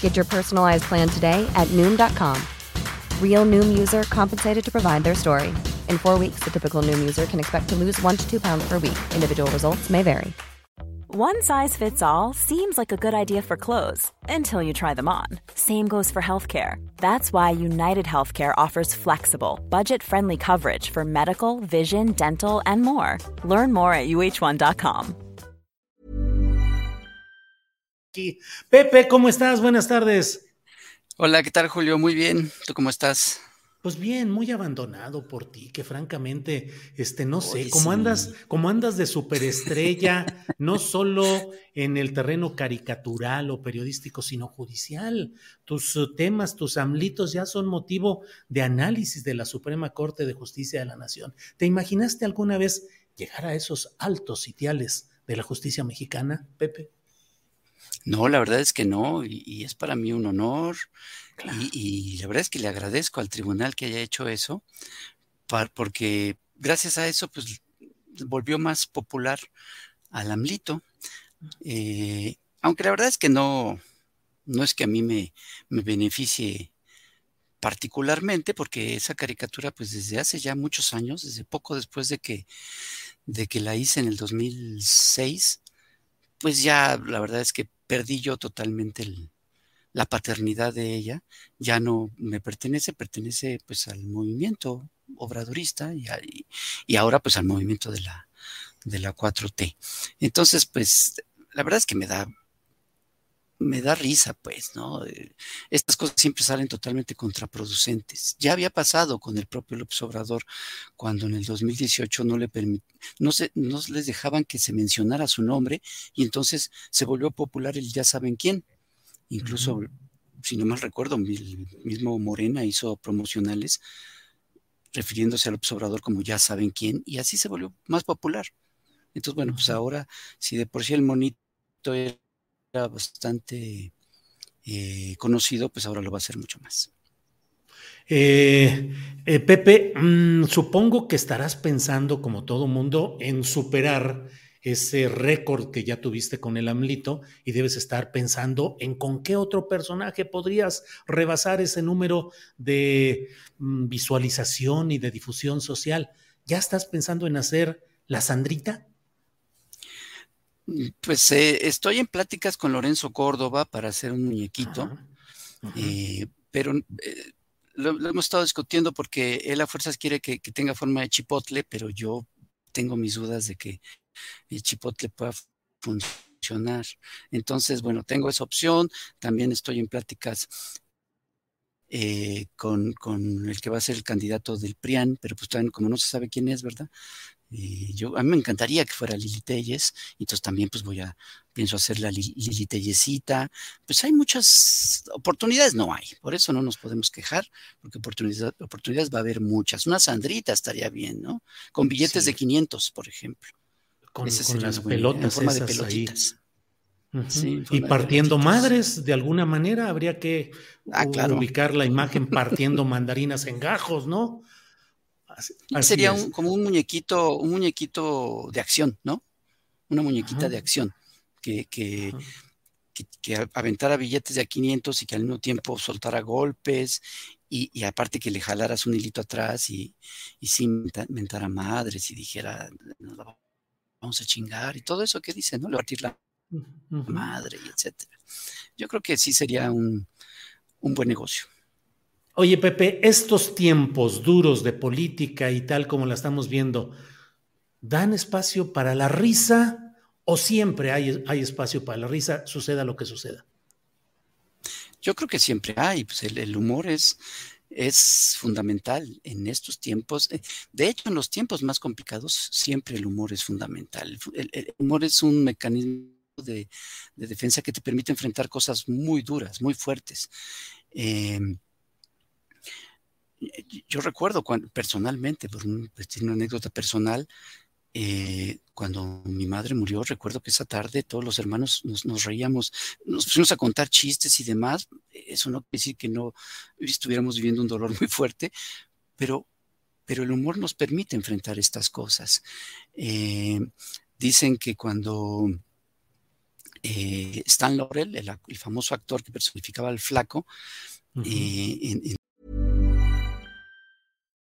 Get your personalized plan today at Noom.com. Real Noom user compensated to provide their story. In four weeks, the typical Noom user can expect to lose one to two pounds per week. Individual results may vary. One size fits all seems like a good idea for clothes until you try them on. Same goes for healthcare. That's why United Healthcare offers flexible, budget friendly coverage for medical, vision, dental, and more. Learn more at uh1.com. Pepe, ¿cómo estás? Buenas tardes. Hola, ¿qué tal, Julio? Muy bien. ¿Tú cómo estás? Pues bien, muy abandonado por ti, que francamente, este, no sé, cómo andas, cómo andas de superestrella, no solo en el terreno caricatural o periodístico, sino judicial. Tus uh, temas, tus amlitos ya son motivo de análisis de la Suprema Corte de Justicia de la Nación. ¿Te imaginaste alguna vez llegar a esos altos sitiales de la justicia mexicana, Pepe? No, la verdad es que no, y, es para mí un honor. Y, la verdad es que le agradezco al tribunal que haya hecho eso, porque gracias a eso, pues volvió más popular al AMLITO. Eh, aunque la verdad es que no, no es que a mí me, me beneficie particularmente, porque esa caricatura, pues desde hace ya muchos años, desde poco después de que, de que la hice en el 2006, pues ya la verdad es que perdí yo totalmente la paternidad de ella, ya no me pertenece, pertenece pues al movimiento obradorista y, y ahora pues al movimiento de la, de la 4T. Entonces, pues la verdad es que me da me da risa, pues, ¿no? Eh, estas cosas siempre salen totalmente contraproducentes. Ya había pasado con el propio López Obrador cuando en el 2018 no le no, se, no les dejaban que se mencionara su nombre y entonces se volvió popular el ya saben quién. Incluso, si no mal recuerdo, el mismo Morena hizo promocionales refiriéndose al López Obrador como ya saben quién y así se volvió más popular. Entonces, bueno, pues ahora, si de por sí el monito bastante eh, conocido, pues ahora lo va a hacer mucho más. Eh, eh, Pepe, mm, supongo que estarás pensando, como todo mundo, en superar ese récord que ya tuviste con el AMLITO y debes estar pensando en con qué otro personaje podrías rebasar ese número de mm, visualización y de difusión social. ¿Ya estás pensando en hacer la Sandrita? Pues eh, estoy en pláticas con Lorenzo Córdoba para hacer un muñequito, eh, pero eh, lo, hemos estado discutiendo porque él a fuerzas quiere que, tenga forma de chipotle, pero yo tengo mis dudas de que el chipotle pueda funcionar. Entonces, bueno, tengo esa opción. También estoy en pláticas con, con, el que va a ser el candidato del PRIAN, pero pues también como no se sabe quién es, ¿verdad? Yo, a mí me encantaría que fuera Lili Telles, entonces también pues voy a, pienso hacer la Lili Tellesita. Pues hay muchas oportunidades, no hay, por eso no nos podemos quejar, porque oportunidades, oportunidades va a haber muchas. Una Sandrita estaría bien, ¿no? Con billetes de 500, por ejemplo. Con, las pelotas en forma de pelotitas. y partiendo madres, de alguna manera, habría que ah, ubicar la imagen partiendo mandarinas en gajos, ¿no? Sería como un muñequito, un muñequito de acción, ¿no? Una muñequita de acción que, que, aventara billetes de a 500 y que al mismo tiempo soltara golpes y, aparte que le jalaras un hilito atrás y, y sí mentara madres y dijera, vamos a chingar y todo eso que dice, ¿no? Partir la madre y etcétera. Yo creo que sí sería un, un buen negocio. Oye, Pepe, estos tiempos duros de política y tal como la estamos viendo, ¿dan espacio para la risa o siempre hay, hay espacio para la risa, suceda lo que suceda? Yo creo que siempre hay, pues el, humor es, es fundamental en estos tiempos. Eh, de hecho, en los tiempos más complicados siempre el humor es fundamental. El, humor es un mecanismo de, defensa que te permite enfrentar cosas muy duras, muy fuertes. Em, yo recuerdo cuando, personalmente, por pues, una anécdota personal, eh, cuando mi madre murió, recuerdo que esa tarde todos los hermanos nos, reíamos, nos pusimos a contar chistes y demás. Eso no quiere decir que no estuviéramos viviendo un dolor muy fuerte, pero, pero el humor nos permite enfrentar estas cosas. Eh, dicen que cuando eh, Stan Laurel, el, famoso actor que personificaba al flaco, en,